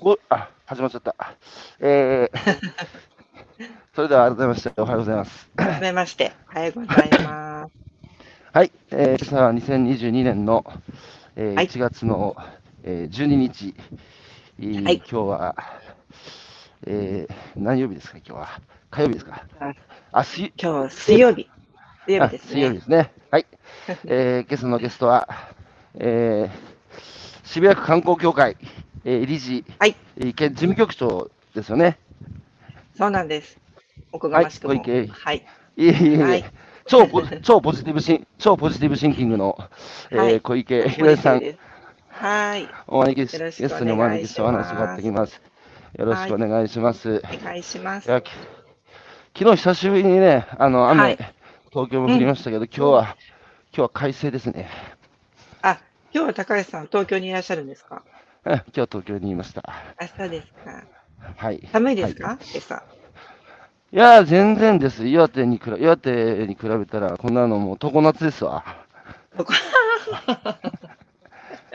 ごあ、始まっちゃった。えー、それでは改めましておはようございます。はじめまして。おはようございます。はい、えー、今朝は2022年の、えーはい1月の、えー、12日、えーはい今日は、えー、何曜日ですか、今日は。火曜日ですか。ああ、水今日水曜日。水曜あ日です水曜日ね。ですね。はい。えー、今朝のゲストは、えー、渋谷区観光協会、えー、理事、はい。えー兼事務局長ですよね。そうなんです。おこがましくも。はい小池はい。いえいえはい超ポ超ポジティブシン、超ポジティブシンキングの、えーはい小池ひろえさん。はい。お招きし、ゲストにお招きしてお話がってきます。よろしくお願いします。お願いします。昨日久しぶりにね、あの雨、はい東京も降りましたけど、今日は、今日は快晴ですね。あ、今日は高橋さん、東京にいらっしゃるんですか？うん 今日は東京にいました。明日ですかはい。寒いですか、はい今朝。いや、全然です。岩手に比べ、岩手に比べたら、こんなのもう常夏ですわ。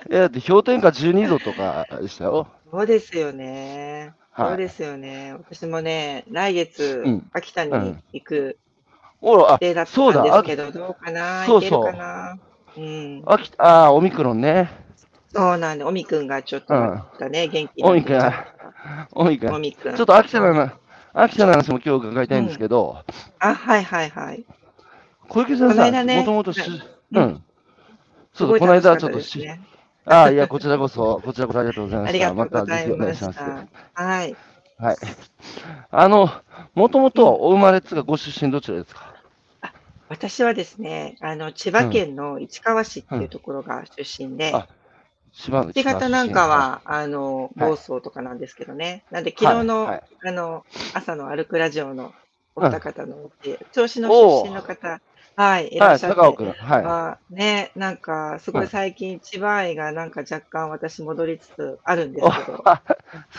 いや、だって氷点下12度とかでしたよ。そうですよね。はいそうですよね。私もね、来月、うん秋田にうん行く予定だったそうんだですけど、どうかな？そうそう行けるかな？うん。あきあー、オミクロンね。そうなんで、おみくんがちょっとまたね、元気おみくん。おみくん。ちょっと秋田の話、秋田の話も今日伺いたいんですけど、あ、はいはいはい。小池さんさ、もともとし、はいうん。そうこの間ちょっとし。ああ、いや、こちらこそ、こちらこそありがとうございました。ありがとうございします。た。はい。はい。あの、もともとお生まれつかご出身どちらですか？私はですね、あの、千葉県の市川市っていうところが出身で、あ島根新潟なんか、は、あの、はい房総とかなんですけどね。なんで、昨日の、はいはいあの、朝の歩くラジオのお二方のうち、銚子の出身の方、はい、いはい、らっしゃって。はい。はね、なんか、すごい最近、千葉愛がなんか若干私戻りつつあるんですけど、あ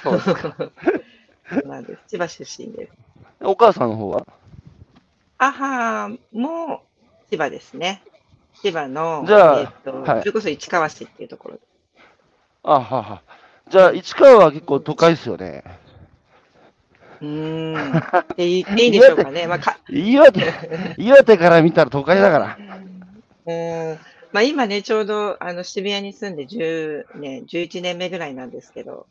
そうですか。そうなんです。千葉出身です。お母さんの方は？母も千葉ですね。千葉の、じゃあえっと、はいそれこそ市川市っていうところ。あはは。じゃあ、市川は結構都会ですよね。うーん。って言っていいんでしょうかね。まあ、か岩手、岩手から見たら都会だから。うーんまあ、今ね、ちょうどあの渋谷に住んで10年、11年目ぐらいなんですけど、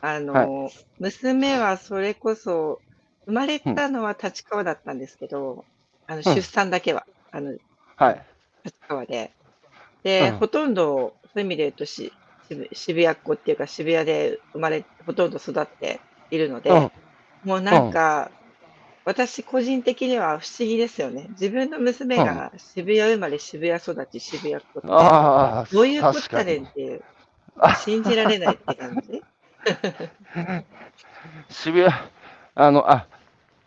あの、娘はそれこそ、生まれたのは立川だったんですけど、あの出産だけは、あのはい。立川で。で、うんほとんど、そういう意味で言うとし渋、渋谷っ子っていうか、渋谷で生まれ、ほとんど育っているので、うん。もうなんか、私個人的には不思議ですよね。自分の娘が渋谷生まれ、渋谷育ち、渋谷っ子って、どういうこっ確かねんっていう、あ信じられないって感じ？渋谷、あの、あ、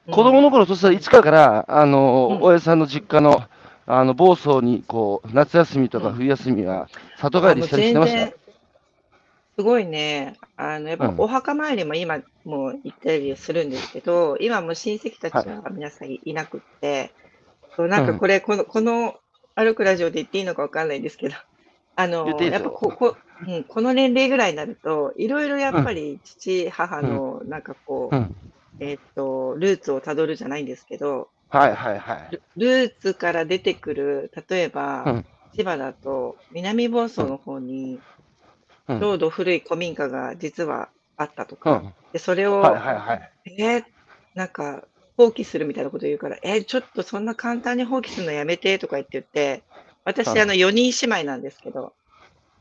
うん子供の頃、そしたら市川から、あの、うん大江さんの実家の、あの、房総に、こう、夏休みとかうん冬休みは、里帰りしたりしてました？すごいね、あの、やっぱうん。お墓参りも今もう行ったりするんですけど、今もう親戚たちは皆さんいなくって、そうなんかこれ、この、この歩くラジオで言っていいのかわかんないんですけど、あっていいですよ。やっぱここ、うん、この年齢ぐらいになると、いろいろやっぱり父、母のなんかこう、うん。えっと、ルーツをたどるじゃないんですけど、はいはいはい。ルルーツから出てくる、例えば、うん。千葉だと南房総の方に、うんちょうど古い古民家が実はあったとか、うん。でそれを、はいはいはい。えーなんか放棄するみたいなこと言うから、えーちょっとそんな簡単に放棄するのやめてとか言って言って、私、うんあの4人姉妹なんですけど、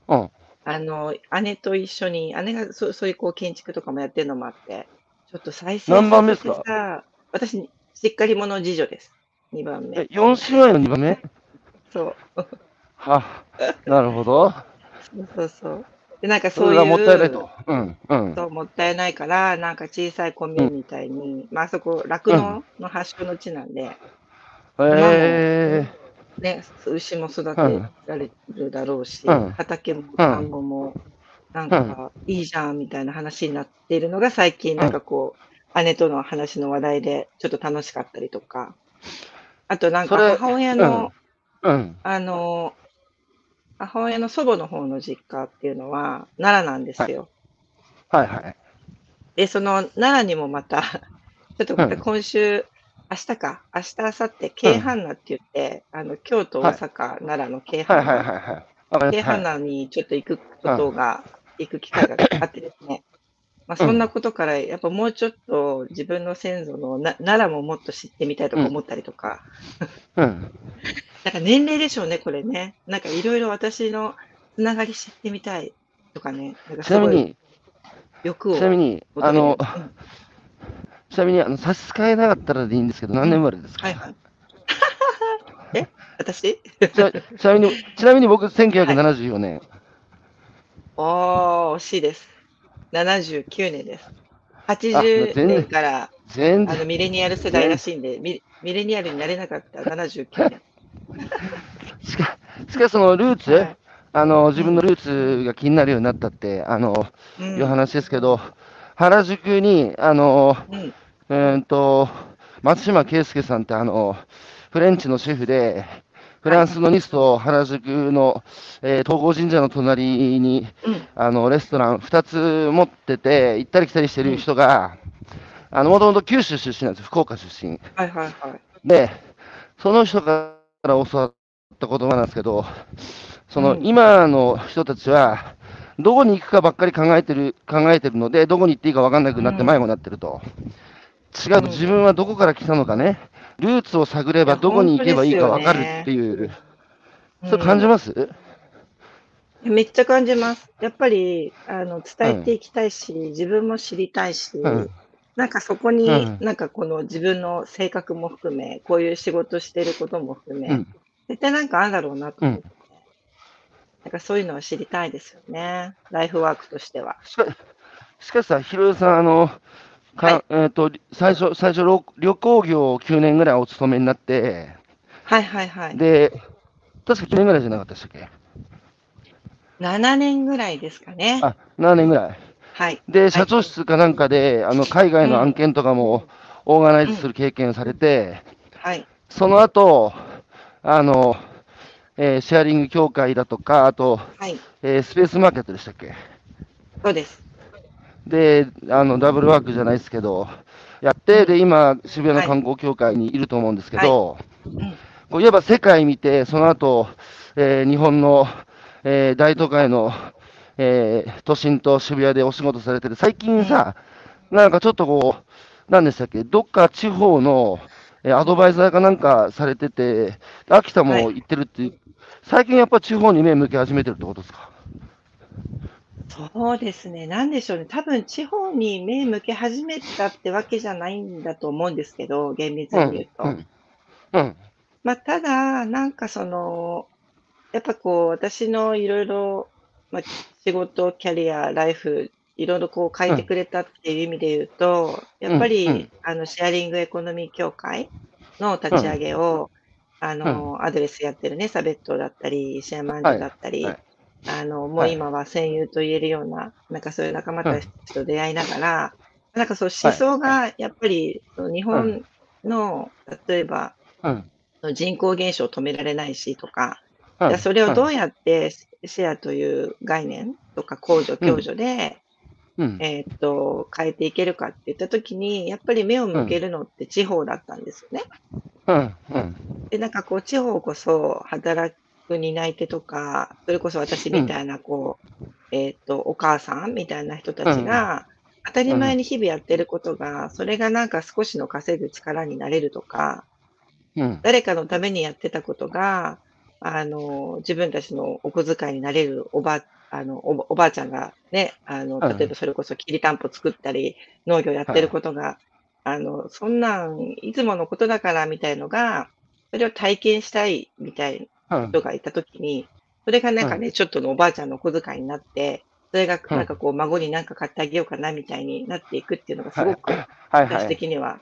うん。あの姉と一緒に、姉がそそういうこう建築とかもやってるのもあって、ちょっと再生何番目ですか？私、しっかり者次女です。2番目え、。4姉妹の2番目？そう。は、なるほど。そうそうそう。で、なんかそそういう、もったいないと。うん。うん。そうもったいないから、なんか小さいコンビニみたいに、まああそこ、酪農の発祥の地なんで、えね、牛も育てられるだろうし、うん畑も田んぼも、なんかいいじゃんみたいな話になっているのが最近、なんかこう、姉との話の話題でちょっと楽しかったりとか、あとなんか母親の、うん。あの、母親の祖母の方の実家っていうのは奈良なんですよ。はいはい。で、その奈良にもまた、ちょっとまたうん。今週、明日か、明日、明後日、京阪奈って言って、あの、京都、大はい。阪、奈良の京はいはい阪奈。はいはい。わかり京阪ます。はい。奈にちょっと行くこうん。とが、行く機会があってですね。まあ、う。そんなんことから、やっぱもうちょっと自分の先祖のな奈良ももっと知ってみたいとうん。か思ったりとか、うん。なんか年齢でしょうね、これね。なんかいろいろ私のつながり知ってみたいとかね、なんかちすごいなみに、欲をちなみに、あ。の、うん。ちなみに、あの、差し支えなかったらでいいんですけど、何年うん。生まれですか？はいはい。え？私？ちな、ちなみに、ちなみに僕、はい。1974年。おー、惜しいです。79年です。あ、もう80全然、年から、全然、あの、ミレニアル世代ら全、しいんで、ミ、ミレニアルになれなかった79年。しか、しかしそのルーツ、はい。あの、うん。自分のルーツが気になるようになったって、あの、う。いうん話ですけど、原宿に、あの、うん。と、松島圭介さんって、あの、フレンチのシェフで、フはい。ランスのニスト原宿の、えー東郷神社の隣に、うん。あの、レストラン2つ持ってて、行ったり来たりしてるうん。人が、あの、もともと九州出身なんですよ、福岡出身。はいはいはい。で、その人から教わった言葉なんですけど、そうの、ん。今の人たちは、どこに行くかばっかり考えてる、考えてるので、どこに行っていいか分かんなくうなって迷ん。子になってると。違う、うん。自分はどこから来たのかね、ルーツを探ればどこに行けばいいか分かるってね。いう、うそれ感じん。ます？めっちゃ感じます。やっぱり、あの、う伝えてん、いきたいし、自分も知りたいし、うん、なんかそこうに、ん、なんかこの自分の性格も含め、こういう仕事してることも含め、うん、絶対なんかあるだろうなとうん。思って、なんかそういうのは知りたいですよね。ライフワークとしては。しかしさ、ひろゆさん、あの、はい。か、えっと、最初、最初、旅旅行業を9年ぐらいお勤めになって、はいはいはい。で、確か9年ぐらいじゃなかったでしたっけ？7年ぐらいですかね。あ、7年ぐらい。はい。で、はい。社長室かなんかで、あの、海外の案うん。件とかもオーガナイうん。ズする経験されて、はい。その後、あの、えーシェアリング協会だとか、あと、はい。えースペースマーケットでしたっけ？そうです。で、あの、ダブルワークじゃないですけど、やっうて、で、ん。今、渋谷のはい。観光協会にいると思うんですけはい。ど、うん。こういわば世界見て、その後、えー日本の、えー大都会の、えー都心と渋谷でお仕事されてる、最うん。近さ、なんかちょっとこう、何でしたっけ、どっか地方の、えーアドバイザーかなんかされてて、秋田はい。も行ってるっていう、最近やっぱ地方に目向け始めてるってことですか？そうですね。なんでしょうね。多分地方に目向け始めたってわけじゃないんだと思うんですけど、厳密うん、に言うと。うん、うん、まあ、ただ、なんかその、やっぱこう、私のいろいろ、まあ、仕事、キャリア、ライフ、いろいろこう変えてうん、くれたっていう意味で言うと、やっうん、うぱり、ん、あの、シェアリングエコノミー協会のう立ち上ん、げを、あうん、の、アドレスやってるね、サベットだったり、シェアマンジだったはり、い、あの、もうはい、今は戦友と言えるような、なんかそういう仲間たうん、ちと出会いながら、なんかそうはい、思想はい、がやっぱり日うん、本の、例えばうん、人口減少を止められないしとか、うん、それをうん、どうやってシェアという概念とか公助、共うん、助で、うん、えーっと、変えていけるかって言ったときに、やっぱり目をうん、向けるのって地方だったんですよね。うん、うん、で、なんかこう、地方こそ働く担い手とか、それこそ私うん、みたいな、こう、えーっと、お母さんみたいな人たうん、ちが、当たりうん、前に日々やってることが、それがなんか少しの稼ぐ力になれるとか、うん、誰かのためにやってたことが、あの、自分たちのお小遣いになれるおば、あの、おばおばあちゃんがね、あの、うん例えばそれこそきりたんぽ作ったり、農業やってることが、あの、そんなん、いつものことだからみたいのが、それを体験したいみたいなうん、人がいたときに、それがなんかうね、ちょっとのおばあちゃんのお小遣いになって、それがうんなんかこう、孫になんか買ってあげようかなみたいになっていくっていうのがすはい、ごく、私い、的には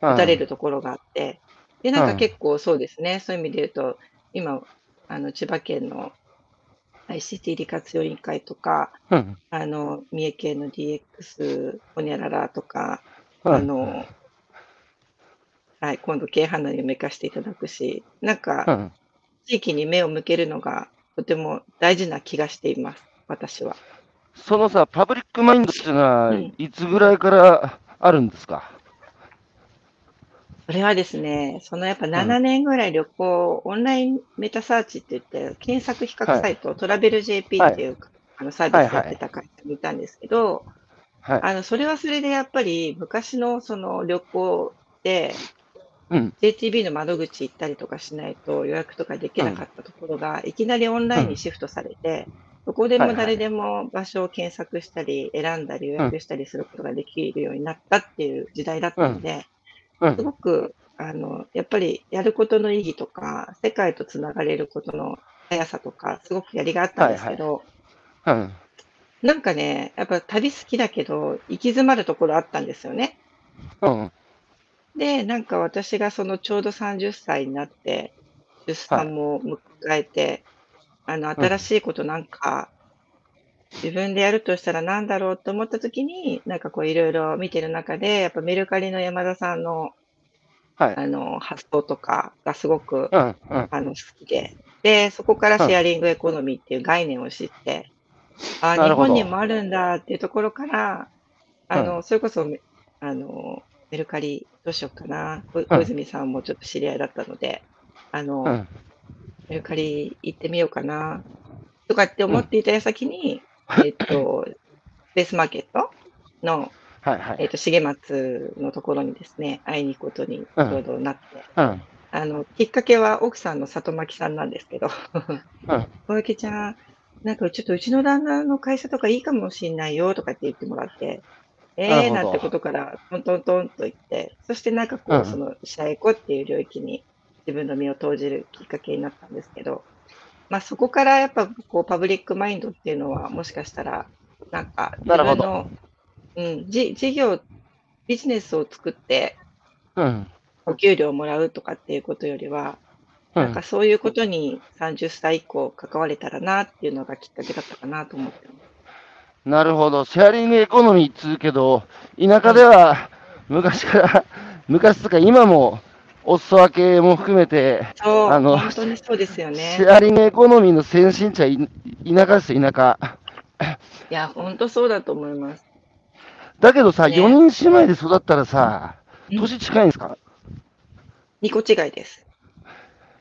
うん、打たれるところがあって、で、なんかうん結構そうですね、そういう意味で言うと、今、あの、千葉県の ICT 利活用委員会とか、うん、あの、三重県の DX ほにゃららとか、うん、あの、はい、今度、京阪奈にも行かせていただくし、なんうか、ん、地域に目を向けるのがとても大事な気がしています、私は。そのさ、パブリックマインドっていうのはうん、いつぐらいからあるんですか？それはですね、そのやっぱん。7年ぐらい旅行、オンラインメタサーチって言って、検索比較サイト、トラベル JP っていう、あのサービスやってた会社にいたんですけど、はい。あの、それはそれでやっぱり昔のその旅行で、うん。JTB の窓口行ったりとかしないと予約とかできなかったところが、いきなりオンラインにシフトされて、どこではいはいも誰でも場所を検索したり、選んだり予約したりすることができるようになったっていう時代だったので、すうん。ごく、あの、やっぱりやることの意義とか、世界とつながれることの速さとか、すごくやりがあったんですけど、うん。なんかね、やっぱ旅好きだけど、行き詰まるところあったんですよね。うん。で、なんか私がそのちょうど30歳になって、出産も迎えて、あの、新しいことなんか、自分でやるとしたら何だろうと思った時に、なんかこういろいろ見てる中で、やっぱメルカリの山田さんの、はい。あの、発想とかがすごく、うん。うん。あの、好きで、で、そこからシェアリングエコノミーっていう概念を知って、あ、日なるほど本にもあるんだっていうところから、あの、それこそ、あの、メルカリどうしようかな、こ小泉さんもちょっと知り合いだったので、あの、うん。メルカリ行ってみようかな、とかって思っていた矢先に、えっと、スペースマーケット？の、はい。はい。えっと、重松のところにですね、会いに行くことにちょうどなって、うん。あの、きっかけは奥さんの里巻さんなんですけど、うん。小池ちゃん、なんかちょっとうちの旦那の会社とかいいかもしんないよとかって言ってもらって、ええー、なんてことからトントントンと言って、そしてなんかこう、うんその、シャエコっていう領域に自分の身を投じるきっかけになったんですけど、まあそこからやっぱこう、パブリックマインドっていうのはもしかしたら、なんか自分の、うん、じ事業、ビジネスを作ってうん。お給料をもらうとかっていうことよりは、うんなんか。そういうことに30歳以降関われたらなっていうのがきっかけだったかなと思って。なるほど。シェアリングエコノミーっつうけど、田舎では昔から、昔とか今も、お裾分けも含めて、あの本当にそうですよシね。ェアリングエコノミーの先進地はい田舎ですよ、田舎。いや、本当そうだと思います。だけどさ、ね4人姉妹で育ったらさ、うん年近いんですか？2個違いです。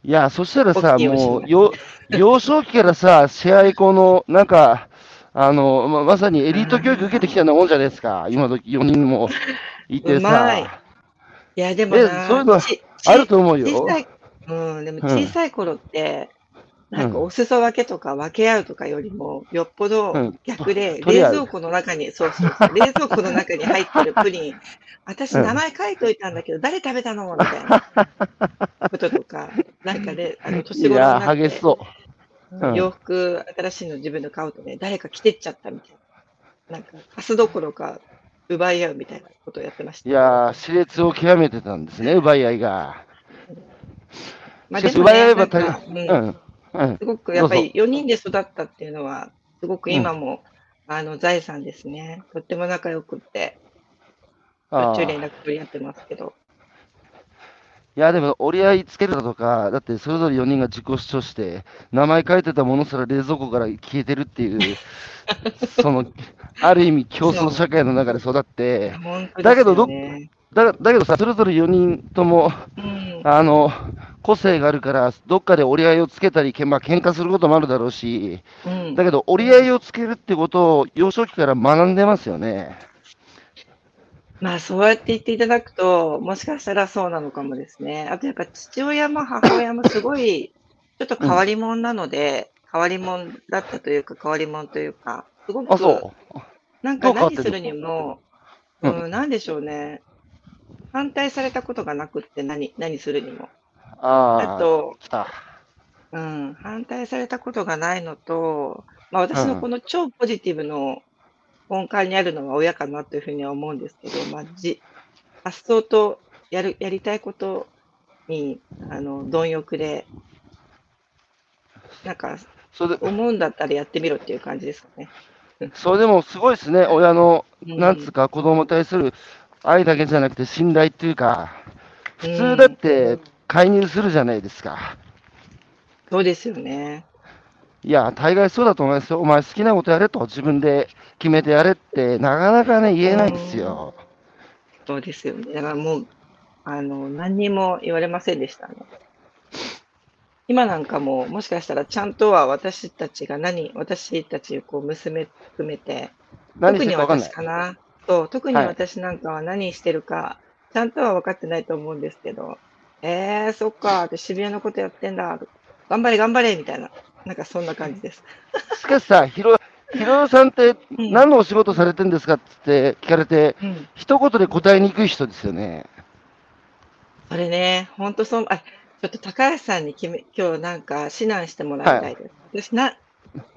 いや、そしたらさ、もう、しよ幼少期からさ、シェアエコの、なんか、あの、ままさにエリート教育受けてきたようなもんじゃないですか、今時4人もいてうまいさ。いや、でもえな、そういうのちあると思うよ。小さい、うん、でもうん小さい頃って、なんかうんお裾分けとか分け合うとかよりも、よっぽうどん。逆で、冷蔵庫の中に、そうそうそう、冷蔵庫の中に入ってるプリン、私うん。名前書いといたんだけど、誰食べたの？みたいなこととか、なんかね、あの、年頃になって、激しそう。うん。洋服、新しいの自分の買うとね、誰か着てっちゃったみたいな。なんか、貸すどころか、奪い合うみたいなことをやってました。いやー、熾烈を極めてたんですね、奪い合いが。まあ奪い合えばなんかうんうん。うん。すごくやっぱりど4人で育ったっていうのは、すごく今も、あの財産ですね。とっても仲良くって、あーっ連絡取り合ってますけど。いや、でも折り合いつけるだとか、だってそれぞれ4人が自己主張して、名前書いてたものすら冷蔵庫から消えてるっていう、その、ある意味競争社会の中で育って、本当だけどですよね。だだけどさ、それぞれ4人とも、うん、あの、個性があるから、どっかで折り合いをつけたり、けまあ喧嘩することもあるだろうし、うん。だけど折り合いをつけるってことを幼少期から学んでますよね。まあそうやって言っていただくと、もしかしたらそうなのかもですね。あとやっぱ父親も母親もすごい、ちょっと変わり者なので、変わり者だったというか、変わり者というか、すごあ、く、そう。なんかどう変わってんの何するにも、ううんん、なんでしょうね。反対されたことがなくって何、何するにも。ああ、あと、来た。うん、反対されたことがないのと、まあ私のこの超ポジティブの根幹にあるのは親かなというふうには思うんですけど、まあじ、発想とやる、やりたいことに、あの、貪欲で、なんか、それで、思うんだったらやってみろっていう感じですかね。それでもすごいですね、親の、うんなんつうか、子供に対する愛だけじゃなくて信頼っていうか、普うん通だって介入するじゃないですか。そうですよね。いや、大概そうだと思いますよ。お前好きなことやれと、自分で決めてやれって、なかなかね、言えないですよ。そうですよね。だからもう、あの、何にも言われませんでしたね。今なんかも、もしかしたらちゃんとは私たちが何、私たち、こう、娘含めて、何特に私。かな。そう、特にはい私なんかは何してるか、ちゃんとは分かってないと思うんですけど、えー、そっか、って渋谷のことやってんだ、頑張れ頑張れ、みたいな、なんかそんな感じです。しかしさ、ひろ、ひろさんってうん何のお仕事されてるんですかって聞かれて、うん。一言で答えにくい人ですよね。それね、ほんとそう、あ、ちょっと高橋さんに決め、今日なんか指南してもらいたいです。私、な、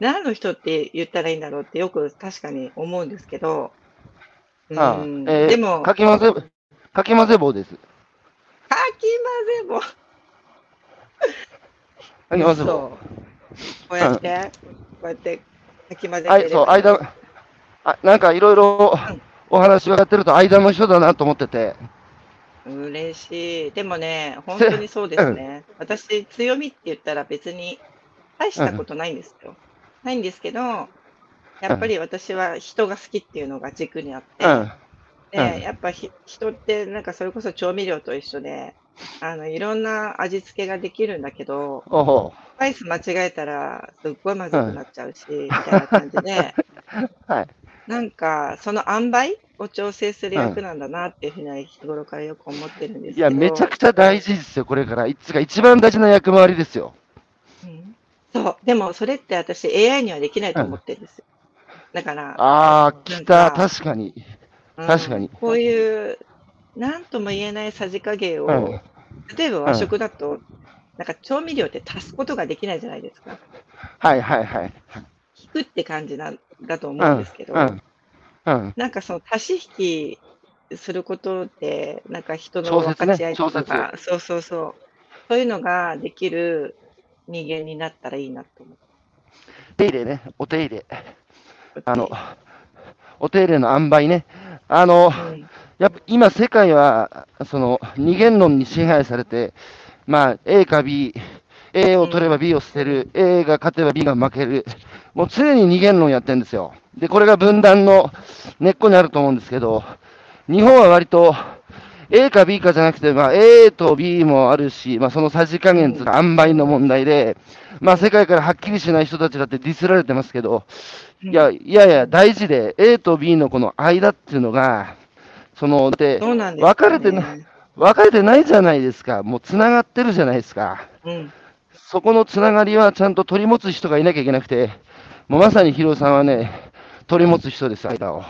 何の人って言ったらいいんだろうってよく確かに思うんですけど、うああん、えーでも、かき混ぜ、かき混ぜ棒です。かき混ぜかき混ぜ棒。こうやって、こうやってかき混ぜてはい、そう、間、あ、なんかいろいろうん。お話伺ってると間の人だなと思ってて、嬉しい。でもね、本当にそうですね。私、強みって言ったら別に大したことないんですよ。ないんですけど、やっぱり私は人が好きっていうのが軸にあって、うん、で、うんやっぱひ人ってなんかそれこそ調味料と一緒で、あの、いろんな味付けができるんだけど、おほスパイス間違えたらすっごいまずくなっちゃうし、みたいな感じで、はい。なんかその塩梅を調整する役なんだなっていうふうには日頃からよく思ってるんですけど。いや、めちゃくちゃ大事ですよ、これから。いつが一番大事な役回りですよ。うんそう、でもそれって私 AI にはできないと思ってるんですよ。だから、ああ、来た、確かに。うん確かにこういう、なんとも言えないさじ加減を、うん例えば和食だと、なんか調味料って足すことができないじゃないですか。はいはいはい。引くって感じなんだとう思うんですけど。なんかその足し引きすることで、なんか人の分かち合いと調か、そうそうそう、そういうのができる人間になったらいいなと思手入れね、お手入れ。って。あの、お手入れの塩梅ね。あの、うん、やっぱ今世界は、その、二元論に支配されて、まあ、A か B、A を取れば B を捨てる、A が勝てば B が負ける。もう常に二元論やってるんですよ。で、これが分断の根っこにあると思うんですけど、日本は割と A か B かじゃなくて、まあ、A と B もあるし、まあ、そのさじ加減とか塩梅の問題で、まあ、世界からはっきりしない人たちだってディスられてますけど、いや、いやいや、大事で、A と B のこの間っていうのが、その、で、で分かれてな、分かれてないじゃないですか。もう繋がってるじゃないですか。うん、そこのつながりはちゃんと取り持つ人がいなきゃいけなくて、もうまさにヒロさんはね、取り持つ人です、間を。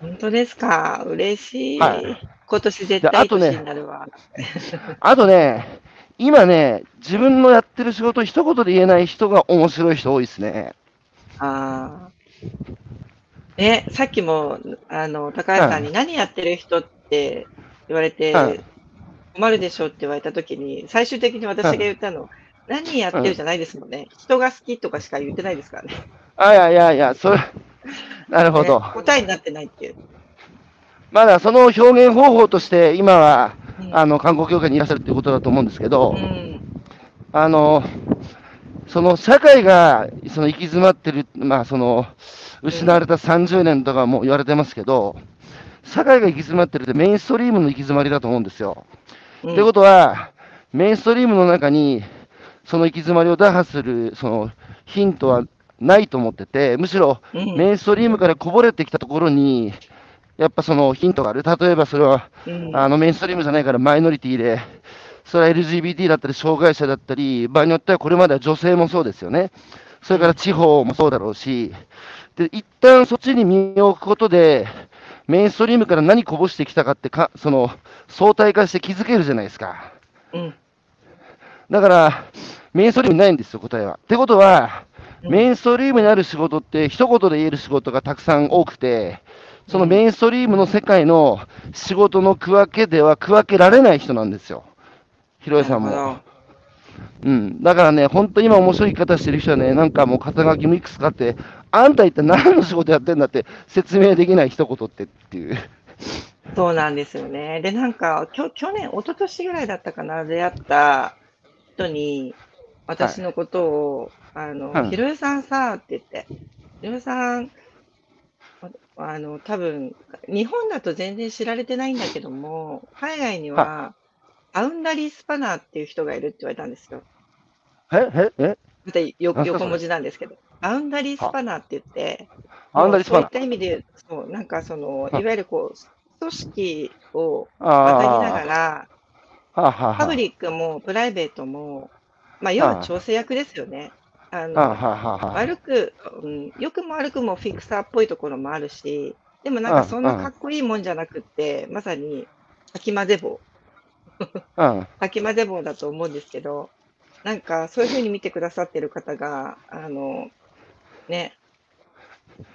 本当ですか？嬉しい。はい今年絶対になるわ。あとね、今ね、自分のやってる仕事一言で言えない人が面白い人多いですね。ああ。ね、さっきも、あの、高橋さんに何やってる人って言われてうん、困るでしょって言われたときに、最終的に私が言ったの、何やってるじゃないですもんね。人が好きとかしか言ってないですからね。あ、いやいやいや、それ、なるほど。ね答えになってないっていう。まだその表現方法として、今は、うんあの、観光協会にいらっしゃるっていうことだと思うんですけど、うん。あの、その社会がその行き詰まってる、まあその、失われた30年とかも言われてますけど、社会が行き詰まってるってメインストリームの行き詰まりだと思うんですよ。うんということは、メインストリームの中に、その行き詰まりを打破する、そのヒントはないと思ってて、むしろうんメインストリームからこぼれてきたところに、やっぱそのヒントがある。例えばそれは、うんあのメインストリームじゃないからマイノリティで、それは LGBT だったり、障害者だったり、場合によってはこれまでは女性もそうですよね。それから地方もそうだろうし、で、一旦そっちに身を置くことで、メインストリームから何こぼしてきたかってか、その、相対化して気づけるじゃないですか。うん。だから、メインストリームにないんですよ、答えは。ってことは、うんメインストリームにある仕事って、一言で言える仕事がたくさん多くて、そのメインストリームの世界の仕事の区分けでは区分けられない人なんですよ。ひろえさんも。うん。だからね、本当に今面白い生き方してる人はね、なんかもう肩書きミックスかって、あんた一体何の仕事やってんだって説明できない一言ってっていう。そうなんですよね。で、なんか、きょ去年、一昨年ぐらいだったかな、出会った人に、私のことを、あの、うんひろゆさんさ、って言って、ひろゆさん、ああの、多分、日本だと全然知られてないんだけども、海外には、バウンダリースパナーっていう人がいるって言われたんですよ。えええ？またよ横文字なんですけど、バウンダリースパナーって言って、バウンダリースパナー。そういった意味でそう、なんかその、はい。いわゆるこう、組織を渡りながあら、パブリックもプライベートも、まあ、要は調整役ですよね。あのはあはあは悪く、うん、良くも悪くもフィクサーっぽいところもあるし、でもなんかそんなかっこいいもんじゃなくって、まさに、かき混ぜ棒。うん。かき混ぜ棒だと思うんですけど、なんかそういうふうに見てくださってる方が、あの、ね、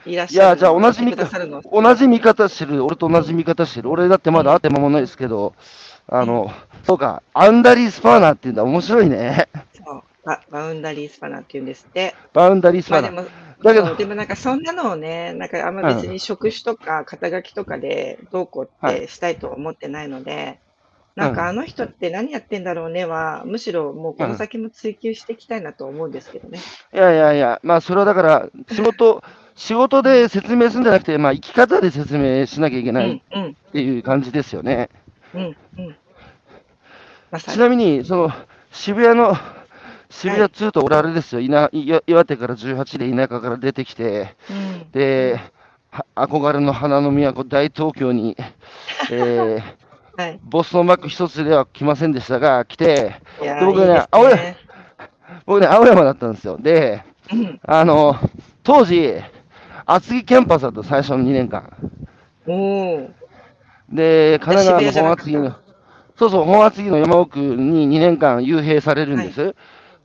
いらっしゃる。いや、じゃあ同じ見見てくださるの同じ見方してる、俺と同じ見方してる。俺だってまだ会って間もないですけど、あの、そうか、アンダリースパーナーっていうんだ、面白いね。そうババウンダリースパナーって言うんですって。バウンダリースパーナー。まあでも、だけどでもなんかそんなのをね、なんかあんま別に職種とか肩書きとかでどうこうってしたいとは思ってないので、なんかあの人って何やってんだろうねは、むしろもうこの先も追求していきたいなと思うんですけどね。いやいやいや、まあそれはだから、仕事、仕事で説明するんじゃなくて、まあ生き方で説明しなきゃいけうないっん、うん、ていう感じですよね。うん、うん。まさちに。なみに、その、渋谷の、渋谷2と俺あれですよ、いな岩岩手から18で田舎から出てきて、うん、で、は憧れの花の都、大東京に、えー、はい。ボストンバッグ一つでは来ませんでしたが、来て、僕ね青山ね。僕ね、青山だったんですよ。で、うん。あの、当時、厚木キャンパスだった最初の2年間。で、神奈川の本厚木の、そうそう、本厚木の山奥に2年間幽閉されるんです。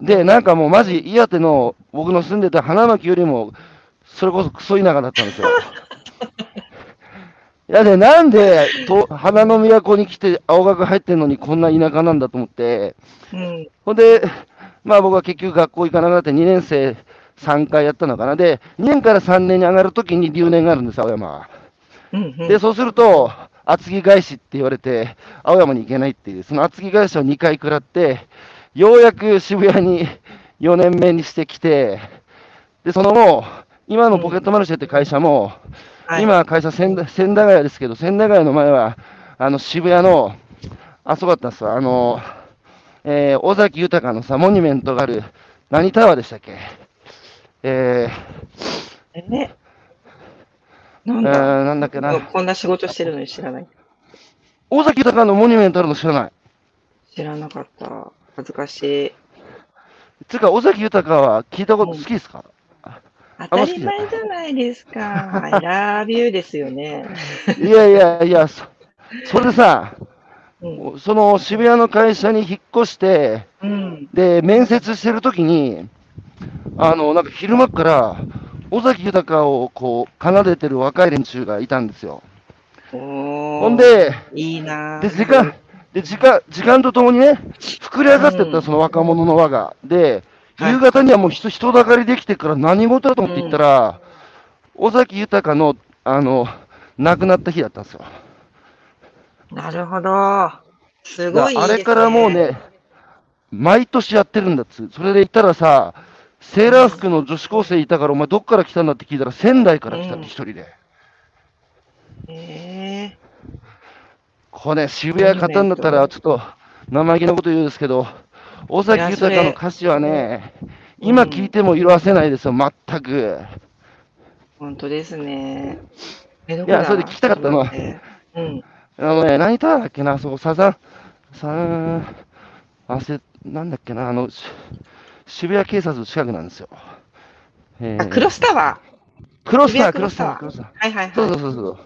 で、なんかもうマジ、岩手の僕の住んでた花巻よりも、それこそクソ田舎だったんですよ。いやで、なんでと花の都に来て青学入ってんのにこんな田舎なんだと思って、うん、ほんで、まあ僕は結局学校行かなくなって2年生3回やったのかな。で、2年から3年に上がるときに留年があるんです、青山は。うん、うん。で、そうすると、厚木返しって言われて、青山に行けないっていう、その厚木返しを2回食らって、ようやく渋谷に4年目にしてきて、で、そのもう、今のポケットマルシェって会社も、はい、今会社千駄千駄ヶ谷ですけど、千駄ヶ谷の前は、あの渋谷の、あそこだったんですよ、あの、えー尾崎豊のさ、モニュメントがある、何タワーでしたっけ？ええね。なんだ、ーなんだっけな。こんな仕事してるのに知らない。尾崎豊のモニュメントあるの知らない。知らなかった。恥ずかしい。つうか、尾崎豊は聞いたこと好きですか、当たり前じゃないですか。I love you ですよね。いやいやいや、そそれでさ、うん。その渋谷の会社に引っ越して、うん。で、面接してるときに、あの、なんか昼間っから、尾崎豊をこう、奏でてる若い連中がいたんですよ。おほん、で、いいなぁで、時間、で、時間、時間とともにね、膨れ上がってった、うんその若者の輪が。で、はい夕方にはもう人、人だかりできてから何事だと思って行ったら、尾崎豊の、あの、亡くなった日だったんですよ。なるほど。すごいね。あれからもうね、毎年やってるんだっつう。それで言ったらさ、セーラー服の女子高生いたから、お前どっから来たんだって聞いたら、仙台から来たって一人で。えこれ、渋谷方になったら、ちょっと生意気なこと言うんですけど、尾崎豊の歌詞はね、今聞いても色あせないですよ、全く。ー、本当ですね。いいやそれで聞きたかったのはうん。あのね、何タワーだっけな、そこ、サザン、サン、忘れ、なんだっけな、あの、し渋谷警察の近くなんですよ。えーあ、クロスタワクロスター、クロスター、クロスター。ー。はいはいはい。そうそうそうそう。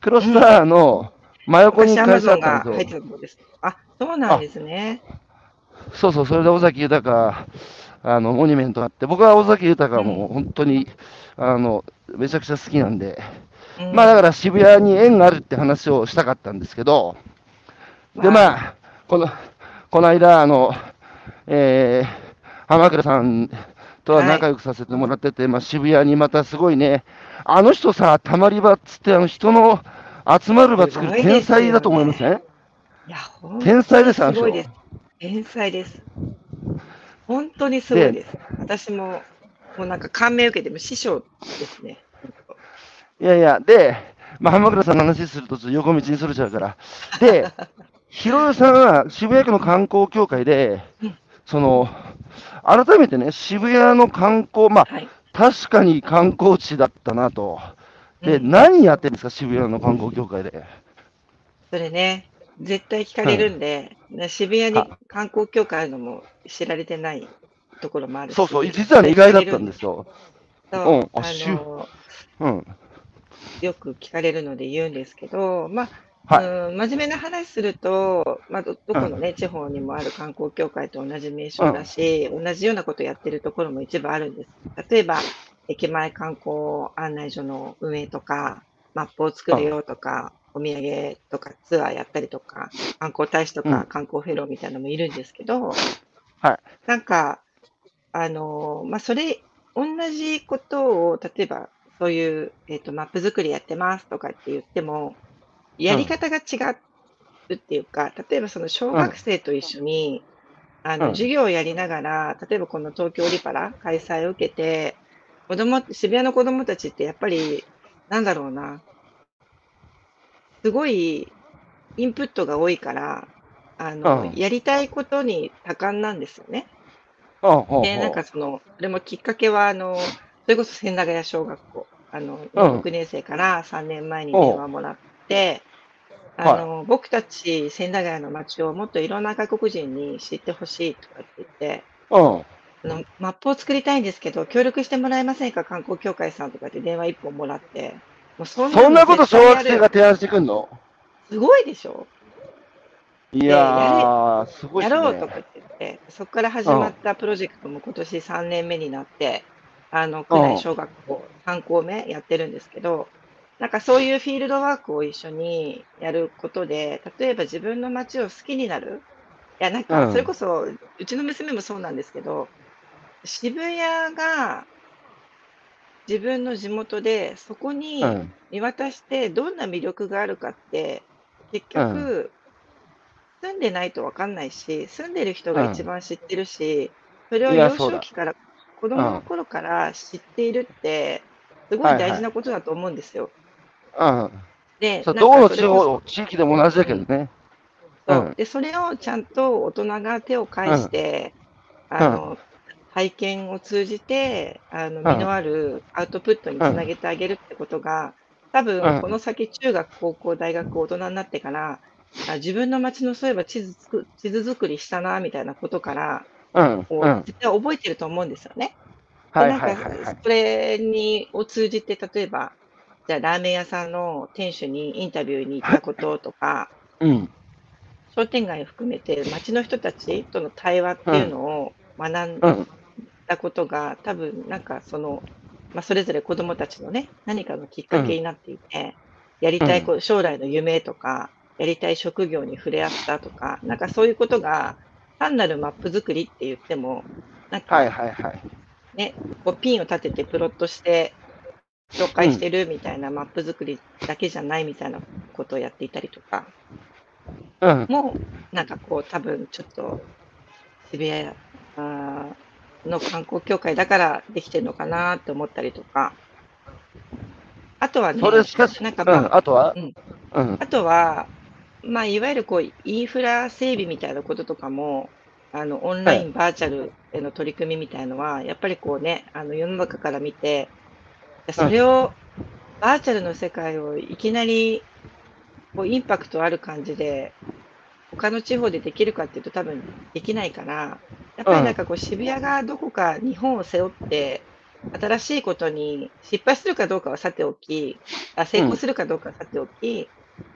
クロスターの真横に会社が入ってったんですよ。たところです。あ、そうなんですね。そうそう、それで尾崎豊、あの、モニュメントがあって、僕は尾崎豊はもう本当に、あの、めちゃくちゃ好きなんで、うんまあだから渋谷に縁があるって話をしたかったんですけど、でまあ、この、この間、あの、えー、浜倉さんとは仲良くさせてもらってて、まあ渋谷にまたすごいね、あの人さ、たまり場っつって、あの人の集まる場作る天才だと思いません、いや、天才です、すごい。です。天才です。本当にすごいです。私も、もうなんか感銘受けても師匠ですね。いやいや、で、まあ、浜倉さんの話すると横道にそれちゃうから。で、ひろゆさんは渋谷区の観光協会で、その、改めてね、渋谷の観光、まあ、はい、確かに観光地だったなと。で、うん、何やってるんですか、渋谷の観光協会で。それね、絶対聞かれるんで、はい、渋谷に観光協会あるのも知られてないところもあるそうそう、実はね、意外だったんですよ。そう、うん、あの、うん。よく聞かれるので言うんですけど、まあ、はい、うん真面目な話すると、まあ、どどこのね、地方にもある観光協会と同じ名称だし、同じようなことやってるところも一部あるんです。例えば、駅前観光案内所の運営とか、マップを作るよとか、お土産とかツアーやったりとか、観光大使とか観光フェローみたいなのもいるんですけど、はい。なんか、あの、まあ、それ、同じことを、例えば、そういう、えっと、マップ作りやってますとかって言っても、やり方が違うっていうか、例えばその小学生と一緒に、あの、授業をやりながら、例えばこの東京オリパラ開催を受けて、子供渋谷の子供たちってやっぱり、なんだろうな、すごいインプットが多いから、あの、やりたいことに多感なんですよね。で、なんかその、それもきっかけは、あの、それこそ千駄ヶ谷小学校、あの、6年生から3年前に電話もらって、あの、僕たち千駄ヶ谷の街をもっといろんな外国人に知ってほしいとかって言って、うん。あの、マップを作りたいんですけど、協力してもらえませんか？観光協会さんとかって電話一本もらって。もうそんなそんなこと小学生が提案してくんの？すごいでしょ？いやー、すごい、ね、やろうとかって言って、そこから始まったプロジェクトも今年3年目になって、あの、区内小学校3校目やってるんですけど、なんかそういうフィールドワークを一緒にやることで、例えば自分の街を好きになる。いや、なんか、それこそ、うちの娘もそうなんですけど、渋谷が自分の地元で、そこに見渡してどんな魅力があるかって、結局、住んでないとわかんないし、住んでる人が一番知ってるし、それを幼少期から、子供の頃から知っているって、すごい大事なことだと思うんですよ。うん。で、そうどこの地方、地域でも同じだけどね。そう。で、それをちゃんと大人が手を返して、あの、体験を通じて、あの、実のあるアウトプットにつなげてあげるってことが、多分この先中学、高校、大学、大人になってから、あ自分の街のそういえば地図つく地図作りしたなみたいなことから、うんこう絶対覚えてると思うんですよね。はいなんか、それにを通じて、例えば、じゃあラーメン屋さんの店主にインタビューに行ったこととか、うん。商店街を含めて街の人たちとの対話っていうのを学んだことが、多分なんかその、まあ、それぞれ子供たちのね、何かのきっかけになっていて、やりたいこ将来の夢とか、やりたい職業に触れ合ったとか、なんかそういうことが、単なるマップ作りって言っても、なんか、はいはいはい。ね、こうピンを立ててプロットして紹介してるみたいなマップ作りだけじゃないみたいなことをやっていたりとか、うん、もう、なんかこう多分ちょっと渋谷の観光協会だからできてるのかなって思ったりとか、あとはね、それしかし、なんかまあ、うん、あとは、うん、うん、あとは、まあ、いわゆるこう、インフラ整備みたいなこととかも、あの、オンライン、バーチャルへの取り組みみたいのは、やっぱりこうね、あの、世の中から見て、それを、バーチャルの世界をいきなり、こう、インパクトある感じで、他の地方でできるかっていうと多分できないから、やっぱりなんかこう渋谷がどこか日本を背負って、新しいことに失敗するかどうかはさておき、あ成功するかどうかはさておき、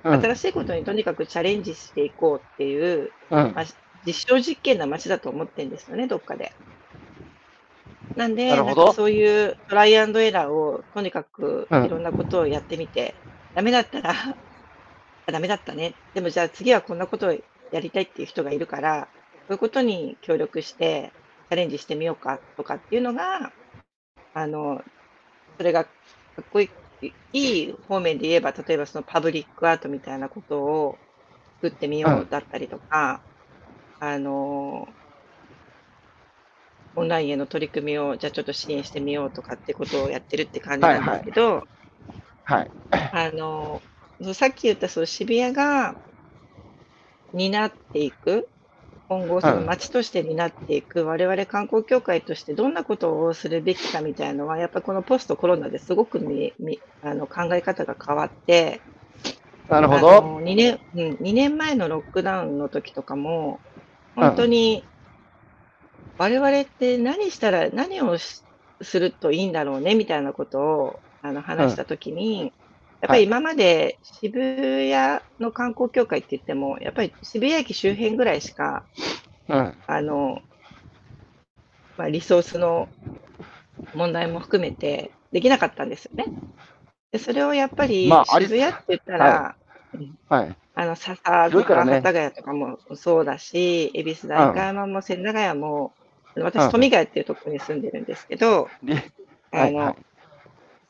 うん、新しいことにとにかくチャレンジしていこうっていう、うん、まあ、実証実験な街だと思ってるんですよね、どっかで。なんで、なんかそういうトライアンドエラーをとにかくいろんなことをやってみて、うん、ダメだったらダメだったね。でもじゃあ次はこんなことをやりたいっていう人がいるから、そういうことに協力してチャレンジしてみようかとかっていうのが、あの、それがかっこいい、いい方面で言えば、例えばそのパブリックアートみたいなことを作ってみようだったりとか、あの、オンラインへの取り組みを、じゃあちょっと支援してみようとかってことをやってるって感じなんですけど、はい。あの、そうさっき言ったその渋谷が担っていく、今後そのうん街として担っていく、我々観光協会としてどんなことをするべきかみたいのは、やっぱこのポストコロナですごくみみあの考え方が変わって、あなるほど。の2年、うん、2年前のロックダウンの時とかも、本当に、我々って何したら、何をしするといいんだろうね、みたいなことを、あの、話した時に、やっぱり今まで渋谷の観光協会って言っても、やっぱり渋谷駅周辺ぐらいしか、うん。あの、まあ、リソースの問題も含めてできなかったんですよね。で、それをやっぱり渋谷って言ったら、はい。あの、笹とか、広いからね。幡ヶ谷とかもそうだし、恵比寿代官山も千駄ヶ谷も、私、うん富ヶ谷っていうところに住んでるんですけど、りあの、はいはい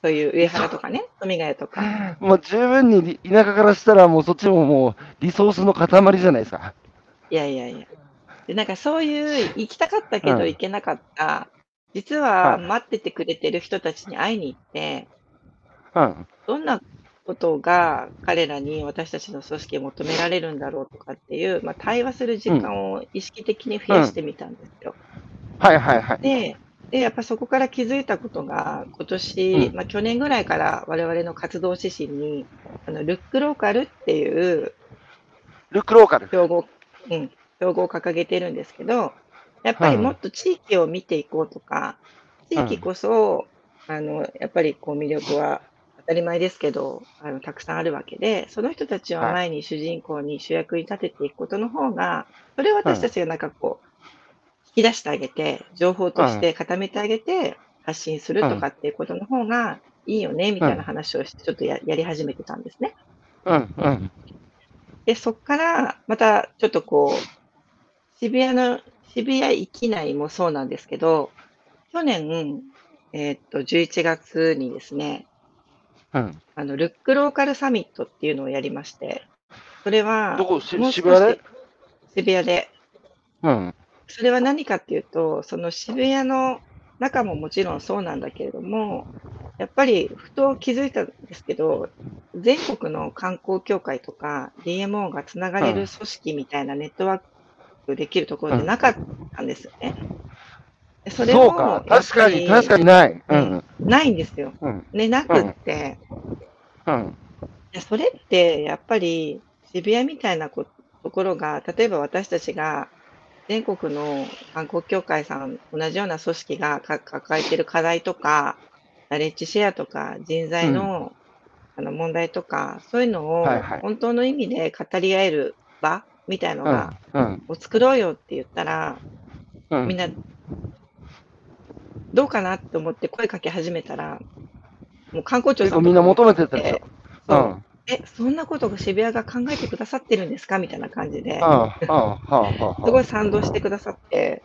そういう上原とかね、富ヶ谷とか、もう十分に田舎からしたら、もうそっちももうリソースの塊じゃないですか。いやいやいや。で、なんかそういう行きたかったけうんど行けなかった、実ははい待っててくれてる人たちに会いに行って、うん。どんなことが彼らに私たちの組織を求められるんだろうとかっていう、まあ、対話する時間を意識的に増やしてみたんですよ。はいはいはい。で、で、やっぱそこから気づいたことが、今年、うん。まあ去年ぐらいから我々の活動指針に、あの、ルックローカルっていうルックローカル。標語、うん、標語を掲げてるんですけど、やっぱりもっと地域を見ていこうとか、地域こそ、あの、やっぱりこう魅力は当たり前ですけど、あの、たくさんあるわけで、その人たちを前に主人公に主役に立てていくことの方が、それを私たちがなんかこう、引き出してあげて、情報として固めてあげて、発信するとかっていうことの方がいいよね、みたいな話をして、ちょっとややり始めてたんですね。うんうん。で、そこから、また、ちょっとこう、渋谷の、渋谷域内もそうなんですけど、去年、えーっと、11月にですね、うん。あの、ルックローカルサミットっていうのをやりまして、それは、どこ？渋谷で？渋谷で。うん。それは何かっていうと、その渋谷の中ももちろんそうなんだけれども、やっぱりふと気づいたんですけど、全国の観光協会とか DMO がつながれる組織みたいなネットワークできるところってなかったんですよね。でそれをそうか。確かに、確かにない。うん。ないんですよ。うん。ね、なくって、うん。いやそれってやっぱり渋谷みたいなこところが、例えば私たちが全国の観光協会さん、同じような組織がか抱えている課題とか、ナレッジシェアとか、人材の,、あの問題とか、そういうのを本当の意味で語り合える場みたいのうんが、。うん。を作ろうよって言ったら、うん。みんな、どうかなって思って声かけ始めたら、もう観光庁さんみんな求めてたでしょ。うそう。え、そんなことが渋谷が考えてくださってるんですか？みたいな感じで。すごい賛同してくださって、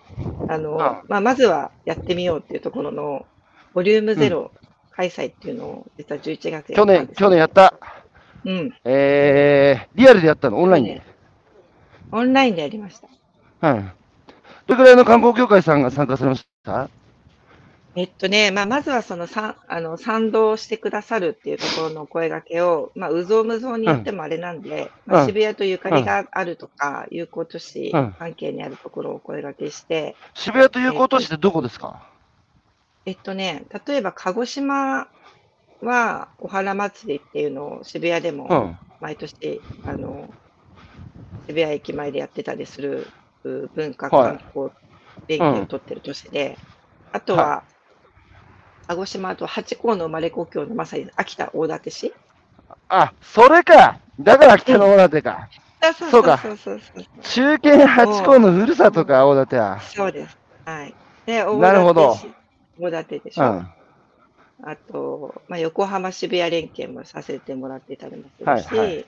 あの、うんまあ、まずはやってみようっていうところの、ボリュームゼロ開催っていうのを、実は11月去年、去年やった。うん。えー、リアルでやったの？オンラインで？オンラインでやりました。はい。どれくらいの観光協会さんが参加されました？えっとね、まあ、まずはそのさあの賛同してくださるっていうところの声掛けを、まあ、うぞうむぞうに言ってもあれなんで、まあ、うん渋谷とゆかりがあるとか、友好都市うん関係にあるところを声掛けして、渋谷ということしてどこですか？えっとね、例えば鹿児島はお原祭りっていうのを渋谷でもうん。毎年、あの渋谷駅前でやってたりするう文化はい。観光連携を取ってる都市で、あとは、は鹿児島と八甲の生まれ故郷のまさに秋田大館市？あ、それか。だから北の大館か。うそうかそうそうそう中堅八甲のふるさとか、大館は。そうです。はい。で、大なるほど大館でしょ。うん。あと、まあ、横浜渋谷連携もさせてもらってたりもするし、はいはい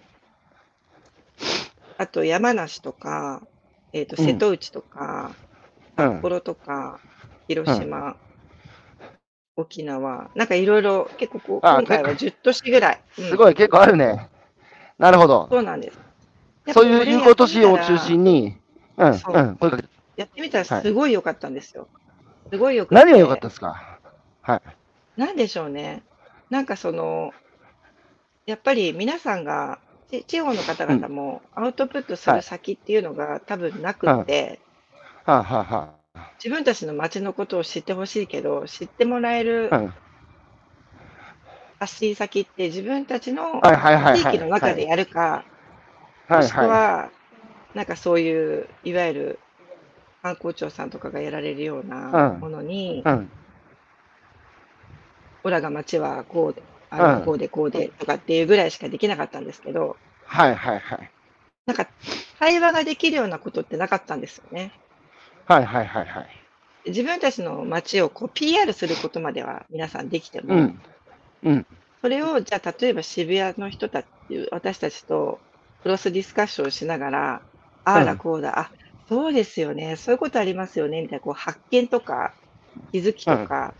あと山梨とか、えっ、と、うん瀬戸内とか、うん札幌とか、広島、沖縄、なんかいろいろ、結構こう、あ今回は10都市ぐらい。うんすごい、結構あるね。なるほど。そうなんです。そういう有効都市を中に心に、うん、うん、そう声かけて。やってみたらすごい良かったんですよ。すごいよくて。何が良かったですか？はい。なんでしょうね。なんかその、やっぱり皆さんが、ち地方の方々もアウトプットする先っていうのが多分なくって、はあ、はあは自分たちの街のことを知ってほしいけど、知ってもらえるあ、うん発信先って自分たちのはいはいはいはい。地域の中でやるか、もしくはいはは、なんかそういう、いわゆる観光庁さんとかがやられるようなうんものにい。、うん。オラが街はこうで、あうんのこうでこうでとかっていうぐらいしかできなかったんですけど、はいはいはい。なんか対話ができるようなことってなかったんですよね。はいはいはいはい。自分たちの街をこう PR することまでは皆さんできても、うん。うん。それをじゃあ例えば渋谷の人たち、私たちとクロスディスカッションしながら、ああうんだこうだ、あ、そうですよね、そういうことありますよね、みたいなこう発見とか気づきとか、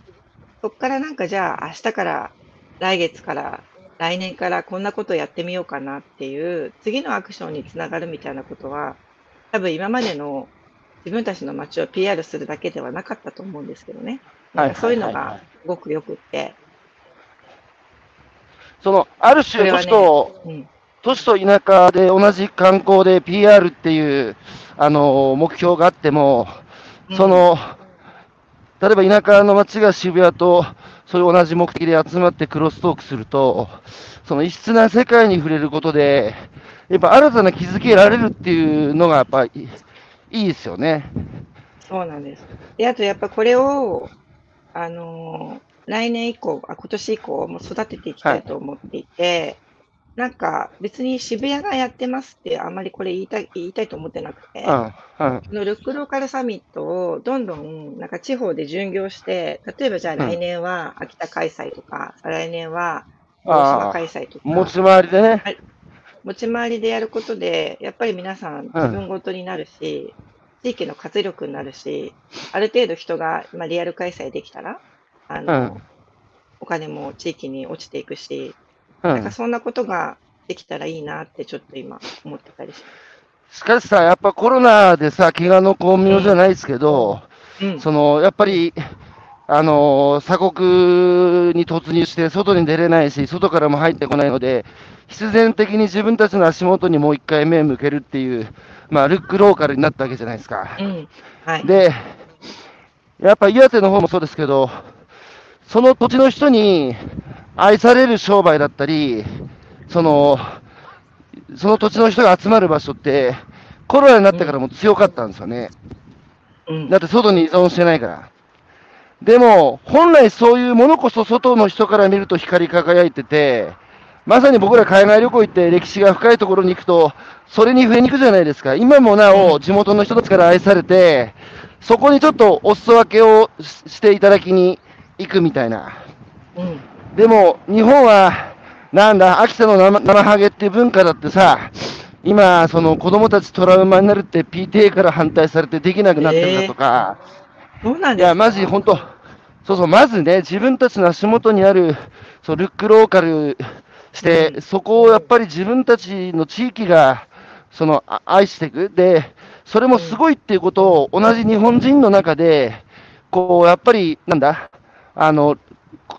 そこからなんかじゃあ明日から来月から来年からこんなことやってみようかなっていう次のアクションにつながるみたいなことは、多分今までの自分たちの街を PR するだけではなかったと思うんですけどね。はいはいはいはいそういうのがすごくよくって。その、ある種、都市と、うん都市と田舎で同じ観光で PR っていう、あの、目標があっても、そ、の、例えば田舎の町が渋谷と、そういう同じ目的で集まってクロストークすると、その異質な世界に触れることで、やっぱ新たな気づけられるっていうのがやっぱりいいですよね。そうなんです。で、あとやっぱこれを、あのー来年以降、あ、今年以降も育てていきたいと思っていて、なんか別に渋谷がやってますってあんまりこれ言いたい、言いたいと思ってなくて、うん、うん、このルックローカルサミットをどんどんなんか地方で巡業して、例えばじゃあ来年は秋田開催とか、再来年は大島開催とか、持ち回りでね。持ち回りでやることで、やっぱり皆さん自分ごとになるし、地域の活力になるし、ある程度人が、まあ、リアル開催できたら、あの、うんお金も地域に落ちていくし、うんなんか。そんなことができたらいいなってちょっと今思ってたりししかしさ、やっぱコロナでさ、怪我の巧妙じゃないですけど、うん。その、やっぱり、あのー鎖国に突入して、外に出れないし、外からも入ってこないので、必然的に自分たちの足元にもう一回目を向けるっていう、まあ、ルックローカルになったわけじゃないですか。うん。はい。で、やっぱ岩手の方もそうですけど、その土地の人に愛される商売だったり、その、その土地の人が集まる場所って、コロナになってからも強かったんですよね。うん。だって外に依存してないから。でも、本来そういうものこそ外の人から見ると光り輝いてて、まさに僕ら海外旅行行って歴史が深いところに行くと、それに触れに行くじゃないですか。今もなお地元の人たちから愛されて、そこにちょっとお裾分けをししていただきに行くみたいな。うん。でも、日本は、なんだ、秋田の生生ハゲっていう文化だってさ、今、その子供たちトラウマになるって PTA から反対されてできなくなってるだとか、そうなんですか？いや、マジ、本当、そうそう、まずね、自分たちの足元にある、そうルックローカルして、うんそこをやっぱり自分たちの地域が、その、あ愛していく。で、それもすごいっていうことを、同じ日本人の中で、こう、やっぱり、なんだ、あの、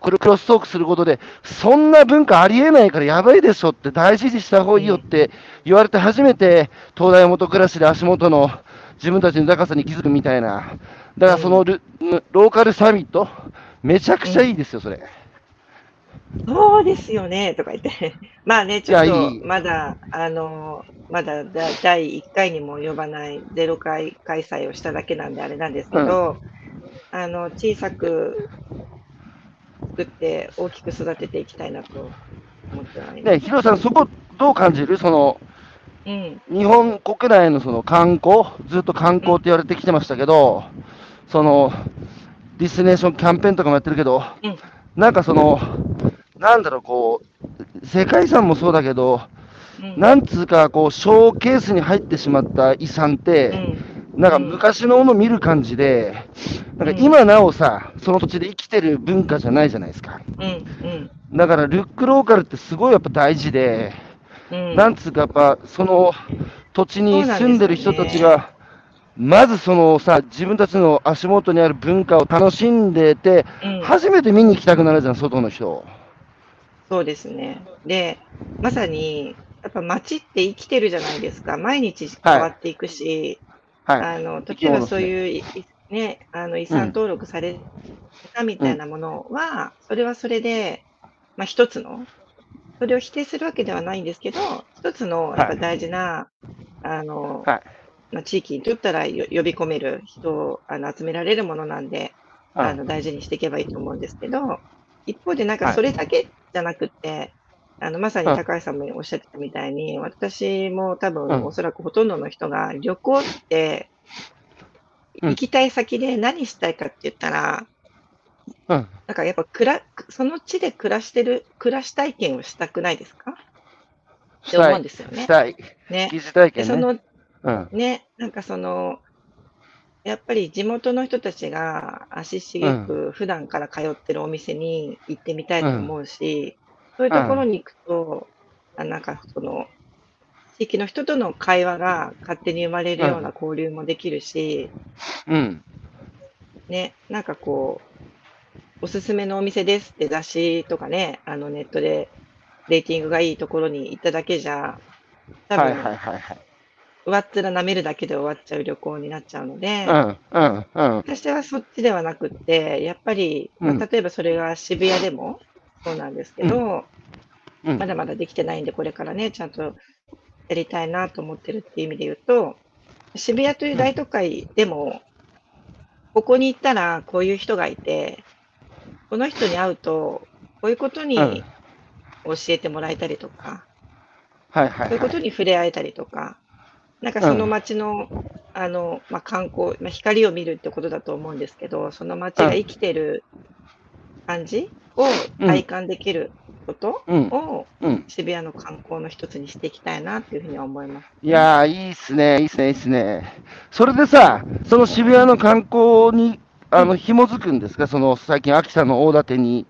クロクロストークすることで、そんな文化ありえないからやばいでしょって大事にした方がいいよって言われて初めて、東大元暮らしで足元の自分たちの高さに気づくみたいな。だからそのル、ローカルサミット、めちゃくちゃいいですよ、それ。そうですよね、とか言って。まあね、ちょっと、まだ、あの、まだだ第1回にも呼ばないゼロ回開催をしただけなんであれなんですけど、あの、小さく作って大きく育てていきたいなと思ってはいます。ね、ヒロさん、そこどう感じる？その、うん。日本国内のその観光、ずっと観光って言われてきてましたけど、その、ディスティネーションキャンペーンとかもやってるけど、うんなんかその、なんだろう、こう、世界遺産もそうだけど、うん。なんつうか、こう、ショーケースに入ってしまった遺産って、うん。なんか昔のものを見る感じで、なんか今なおさ、その土地で生きてる文化じゃないじゃないですか。だから、 Look Local ってすごいやっぱ大事で、うん。なんつうか、やっぱその土地に住んでる人たちが、まずそのさ、自分たちの足元にある文化を楽しんでて、うん、初めて見に行きたくなるじゃん、外の人。そうですね。で、まさに、やっぱ街って生きてるじゃないですか。毎日変わっていくし、はい。あの、例えばそういう、いね、あの、遺産登録されたみたいなものは、それはそれで、まあ一つの、それを否定するわけではないんですけど、一つのやっぱ大事な、あの、はいまあ、地域にとったらよ呼び込める人をあの集められるものなんで、あの大事にしていけばいいと思うんですけど、一方でなんかそれだけじゃなくて、あのまさに高橋さんもおっしゃってたみたいに、私も多分うんおそらくほとんどの人が旅行って、うん行きたい先で何したいかって言ったら、うん。なんかやっぱくら、その地で暮らしてる、暮らし体験をしたくないですか？って思うんですよねし。たい。ね。疑似体で、験ね。そのうん。ね、なんかその、やっぱり地元の人たちが足しげく普段から通ってるお店に行ってみたいと思うし、そういうところに行くと、あなんかその、地域の人との会話が勝手に生まれるような交流もできるし、うん。ね、なんかこう、おすすめのお店ですって雑誌とかね、あのネットでレーティングがいいところに行っただけじゃ、多はい分、はいはいはい。上っ面舐めるだけで終わっちゃう旅行になっちゃうので、うん、うん、うん。私はそっちではなくって、やっぱり、まあうん例えばそれが渋谷でもそうなんですけど、うんまだまだできてないんで、これからね、ちゃんとやりたいなと思ってるっていう意味で言うと、渋谷という大都会でも、ここに行ったらこういう人がいて、この人に会うと、こういうことにうん教えてもらえたりとか、はいはいはい。そういうことに触れ合えたりとか、なんかその街の、あの、まあ、観光、まあ、光を見るってことだと思うんですけど、その街が生きてる感じを体感できることうん、をうん。渋谷の観光の一つにしていきたいなっていうふうには思います。いやー、いいっすね、いいっすね、いいっすね。それでさ、その渋谷の観光に、あの、紐づくんですか？その、最近、秋田の大館に、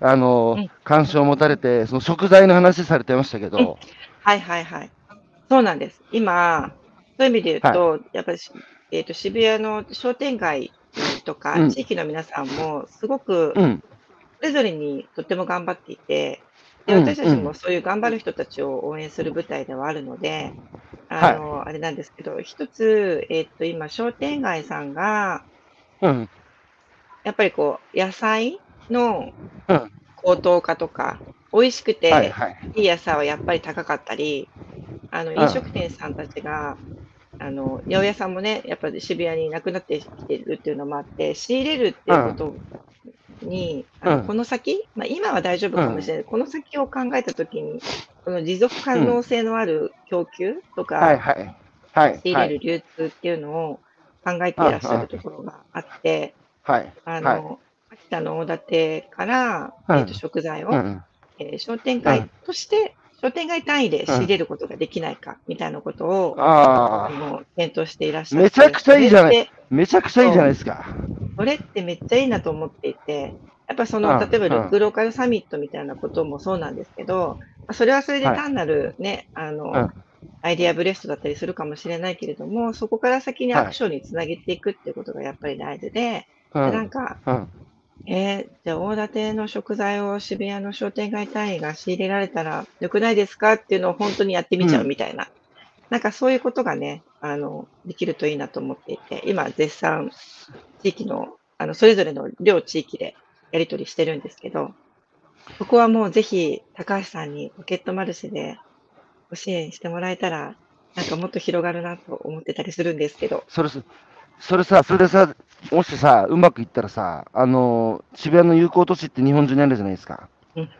あのうん、関心を持たれて、その食材の話されてましたけど、はいはいはい。そうなんです。今、そういう意味で言うと、やっぱりし、えっ、と、渋谷の商店街とか、うん。地域の皆さんも、すごく、うん、それぞれにとっても頑張っていて、でうん私たちもそういう頑張る人たちを応援する舞台ではあるので、あの、あれなんですけど、一つ、えっと、今、商店街さんが、うん、やっぱりこう、野菜のうん。高騰化とか、美味しくて、はいはい。いい野菜はやっぱり高かったり、あの、ん飲食店さんたちが、あの、八百屋さんもね、やっぱり渋谷になくなってきてるっていうのもあって、仕入れるっていうことに、あうんのこの先、まあ、今は大丈夫かもしれない、この先を考えたときに、この持続可能性のある供給とか、はいはい。はい仕入はい。れる流通っていうのを考えていらっしゃるところがあって、はい。あはい。の、秋田の大館から、うんえっと食材を、うん。えー商店街として、商店街単位で仕入れることができないか、みたいなことを、あああ、の、検討していらっしゃって。めちゃくちゃいいじゃないめちゃくちゃいいじゃないですか。それってめっちゃいいなと思っていて、やっぱその、うん例えばうんルックローカルサミットみたいなこともそうなんですけど、まあそれはそれではい単なるね、あの、うんアイディアブレストだったりするかもしれないけれども、そこから先にアクションにつなげていくっていうことがやっぱり大事で、うでなんん。か、うん。えーじゃあ大館の食材を渋谷の商店街単位が仕入れられたら良くないですか？っていうのを本当にやってみちゃうみたいな。なんかそういうことがね、あの、できるといいなと思っていて、今絶賛地域の、あの、それぞれの両地域でやり取りしてるんですけど、そこはもうぜひ高橋さんにポケットマルシェでご支援してもらえたら、なんかもっと広がるなと思ってたりするんですけど。それす、それさ、それでさ、もしさ、うまくいったらさ、あの、渋谷の友好都市って日本中にあるじゃないですか。うん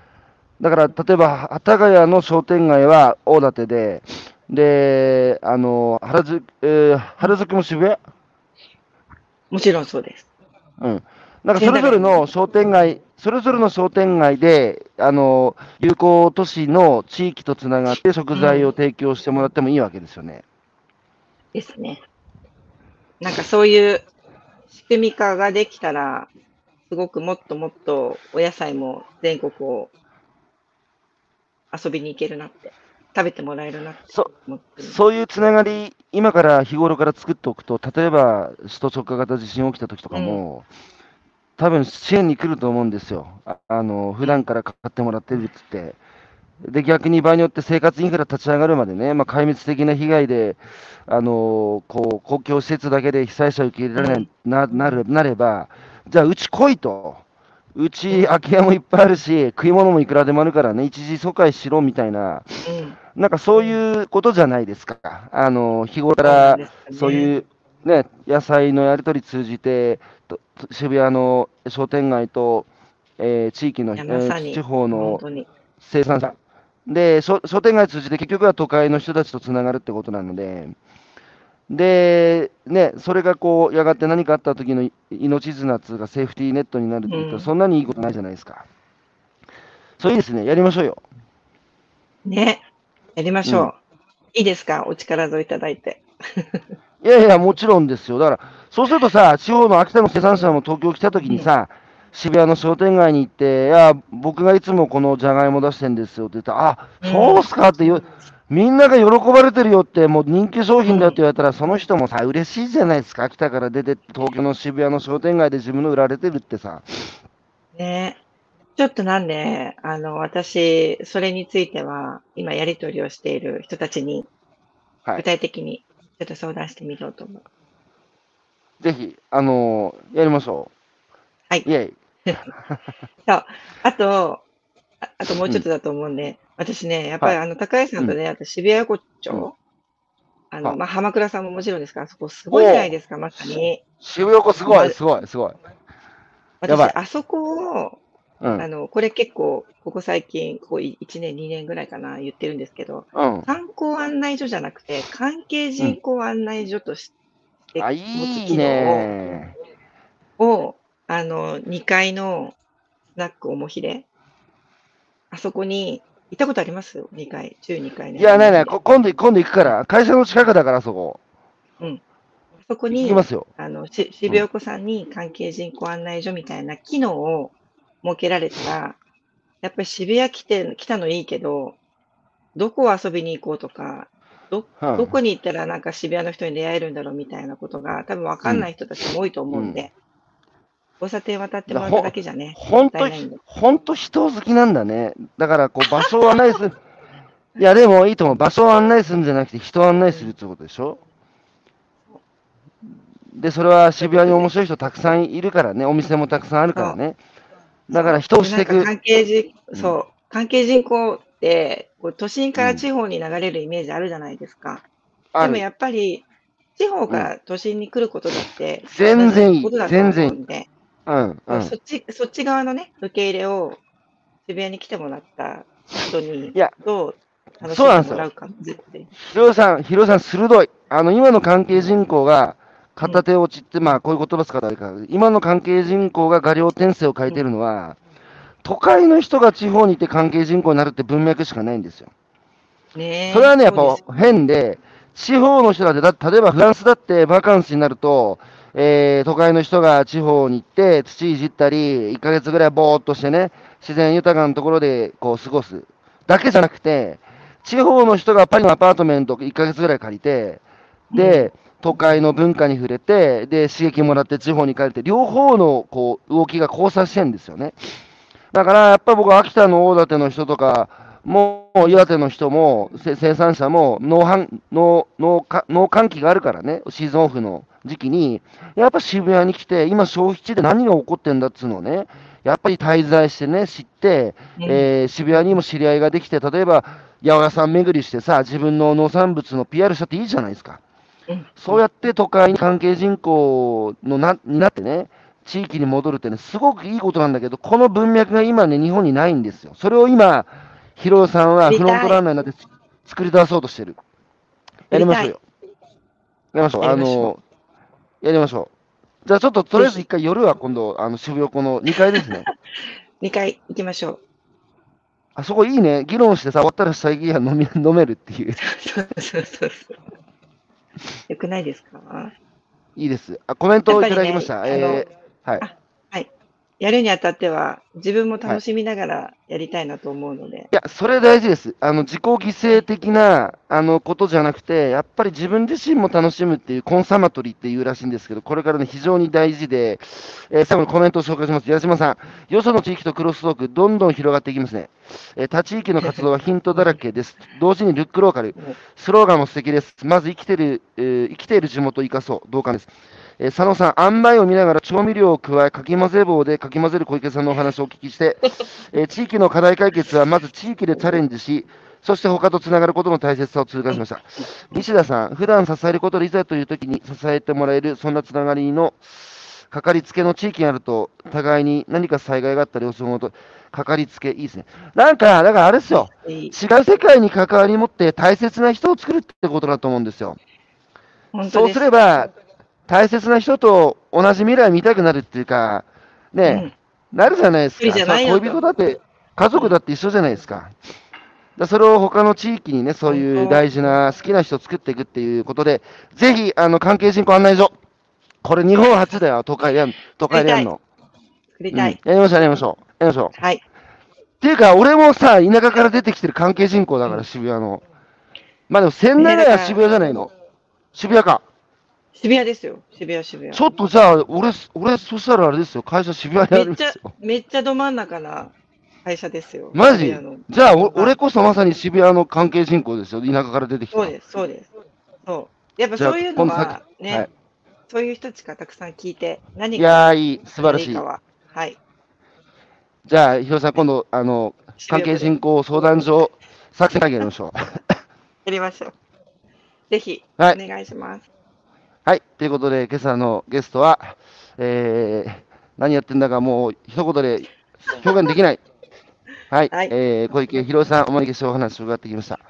だから、例えば、幡ヶ谷の商店街は大館で、で、あの、原宿、えー原宿も渋谷？もちろんそうです。うん。なんかそれぞれの商店街、それぞれの商店街で、あの、友好都市の地域とつながって食材を提供してもらってもいいわけですよね。ですね。なんかそういう仕組み化ができたら、すごくもっともっとお野菜も全国を遊びに行けるなって、食べてもらえるなってそ。そういうつながり今から日頃から作っておくと、例えば首都直下型地震起きた時とかも、多分支援に来ると思うんですよ。ああの普段から買ってもらってるっつって。で、逆に場合によって生活インフラ立ち上がるまでね、まあ、壊滅的な被害で、あのこう公共施設だけで被災者を受け入れられない、ななるなれば、じゃあ、うち来いと。うち空き家もいっぱいあるし、食い物もいくらでもあるからね、一時疎開しろみたいな、うん。なんかそういうことじゃないですか。あの日頃からそういうね、野菜のやり取り通じて、と渋谷の商店街と、えー地域の、えー地方本の。生産者。で、商商店街通じて結局は都会の人たちとつながるってことなので、で、ね、それがこう、やがて何かあった時のい命綱っつうか、セーフティーネットになるって言ったら、うんそんなにいいことないじゃないですか。そういいですね、やりましょうよ。ね。やりましょう。うんいいですか？お力添えいただいて。いやいや、もちろんですよ。だから、そうするとさ、地方の秋田の生産者も東京来た時にさ、渋谷の商店街に行って、いや、僕がいつもこのじゃがいも出してんですよって言ったら、あ、うんそうっすかってよ、みんなが喜ばれてるよって、もう人気商品だって言われたら、その人もさ、嬉しいじゃないですか。秋田から出て、東京の渋谷の商店街で自分の売られてるってさ。ね。ちょっとなんで、あの、私、それについては、今やり取りをしている人たちに、具はい。体的にちょっと相談してみようと思う。ぜひ、あのーやりましょう。はいイェイ。そう。あと、ああともうちょっとだと思うんで、私ね、やっぱりあの、高橋さんとね、私、渋谷横丁、あの、あまあ、浜倉さんももちろんですから、あそこすごいじゃないですか、まさに。渋谷すごい、すごい、すごい。私、あそこを、うん。あの、これ結構、ここ最近、ここ1年、2年ぐらいかな、言ってるんですけど、うん。観光案内所じゃなくて、関係人口案内所としてあ、持ついい機能ねを、あの、2階のスナックおもひれ、あそこに、行ったことあります ?2 階、中2階ね。いや、ないない、こ今度、今度行くから、会社の近くだから、そこ。あそこに行き、ますよ。あの、し渋谷子さんに関係人口案内所みたいな機能を設けられたら、やっぱり渋谷来て、来たのいいけど、どこを遊びに行こうとか、ど、うんどこに行ったらなんか渋谷の人に出会えるんだろうみたいなことが多分わかんない人たちも多いと思うんで、交差点渡ってもらっただけじゃね、人好きなんだね。だから、こう、場所を案内する。いや、でもいいと思う。場所を案内するんじゃなくて、人を案内するってことでしょ？で、それは渋谷に面白い人たくさんいるからね。お店もたくさんあるからね。だから人をしていく。関係人、うんそう、関係人口って、こう都心から地方に流れるイメージあるじゃないですか。あるでもやっぱり、地方から都心に来ることだって、全然いいことだと思うん。そっち、そっち側のね、受け入れを渋谷に来てもらった人にいや、どう楽しそうなんでもらうか、絶対。ひろさん、ひろさん、鋭い。あの、今の関係人口が、片手落ちって、まあ、こういう言葉使ったらいいか。今の関係人口が画量転生を変えてるのは、都会の人が地方にいて関係人口になるって文脈しかないんですよ。ねえそれはね、やっぱ変で、地方の人だって、だ例えばフランスだってバカンスになると、えー都会の人が地方に行って、土いじったり、1ヶ月ぐらいぼーっとしてね、自然豊かなところでこう過ごす。だけじゃなくて、地方の人がパリのアパートメント1ヶ月ぐらい借りて、で、都会の文化に触れて、で、刺激もらって地方に帰って、両方のこう動きが交差してるんですよね。だから、やっぱ僕は秋田の大館の人とか、もう岩手の人も、せ生産者も農販農農家農閑期があるからね、シーズンオフの時期に、やっぱ渋谷に来て、今、消費地で何が起こってんだっつうのをね、やっぱり滞在してね、知って、うんえー渋谷にも知り合いができて、例えば、八百屋さん巡りしてさ、自分の農産物の PR したっていいじゃないですか。うんそうやって都会に関係人口のなになってね、地域に戻るってね、すごくいいことなんだけど、この文脈が今ね、日本にないんですよ。それを今、ヒロさんはフロントランナーになってつ作り出そうとしてる。やりましょうよ。やりましょう。あの、やりましょう。じゃあちょっと、とりあえず一回夜は今度、あの、渋谷この2階ですね。2回行きましょう。あそこいいね。議論してさ、終わったら最近は飲み、飲めるっていう。そうそうそうそう。よくないですか？いいです。あ、コメントをいただきました。ねえーはい。やるにあたっては、自分も楽しみながらやりたいなと思うので。いや、それ大事です。あの、自己犠牲的な、あの、ことじゃなくて、やっぱり自分自身も楽しむっていう、コンサマトリーっていうらしいんですけど、これからね、非常に大事で、えー最後にコメントを紹介します。矢島さん、よその地域とクロストーク、どんどん広がっていきますね。えー他地域の活動はヒントだらけです。同時にルックローカル、スローガンも素敵です。まず生きてる、えー生きている地元を生かそう。同感です。えー佐野さん、塩梅を見ながら調味料を加え、かき混ぜ棒でかき混ぜる小池さんのお話をお聞きして、えー地域の課題解決はまず地域でチャレンジし、そして他とつながることの大切さを痛感しました。西田さん、普段支えることでいざという時に支えてもらえる、そんなつながりのかかりつけの地域にあると、互いに何か災害があったり、そのと、かかりつけ、いいですね。なんか、だからあれですよ。違う世界に関わり持って大切な人を作るってことだと思うんですよ。そうすれば、大切な人と同じ未来見たくなるっていうか、ね、なるじゃないですか。恋人だって、家族だって一緒じゃないですか。だそれを他の地域にね、そういう大事な好きな人を作っていくっていうことで、ぜひ、あの、関係人口案内所。これ日本初だよ、都会でやん都会でやるの。作りたい。うんやりましょう、やりましょう。やりましょう。はい。っていうか、俺もさ、田舎から出てきてる関係人口だから、渋谷の。まあでも、仙台は渋谷じゃないの。渋谷か。渋谷ですよ。渋谷、渋谷。ちょっとじゃあ、俺、俺、そしたらあれですよ、会社渋谷にあめっちゃるんですよ。、めっちゃど真ん中な会社ですよ。マジ？渋谷のじゃあ、お俺こそまさに渋谷の関係人口ですよ、田舎から出てきた。そうです、そうです。そう。やっぱじゃあそういうの今度はね、はいそういう人たちからたくさん聞いて、何いがやー、いい、素晴らしいいいか。は。はい。じゃあ、ひろさん、今度、あの、関係人口相談所、作戦会議やりましょう。やりましょう。ぜひ、おはい願いします。はい、ということで、今朝のゲストは、えー、何やってんだかもう一言で表現できない。はい、はいえー、小池博さん、お招きしてお話を伺ってきました。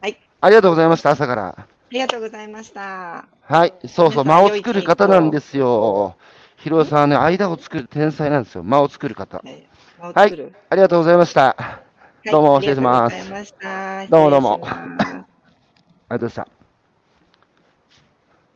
はい。ありがとうございました、朝から。ありがとうございました。はい、そうそう、間を作る方なんですよ。ひろさんはね、間を作る天才なんですよ。間を作る方。はい。はいありがとうございました。はいどうも失礼しますどうもどうもありがとうございました。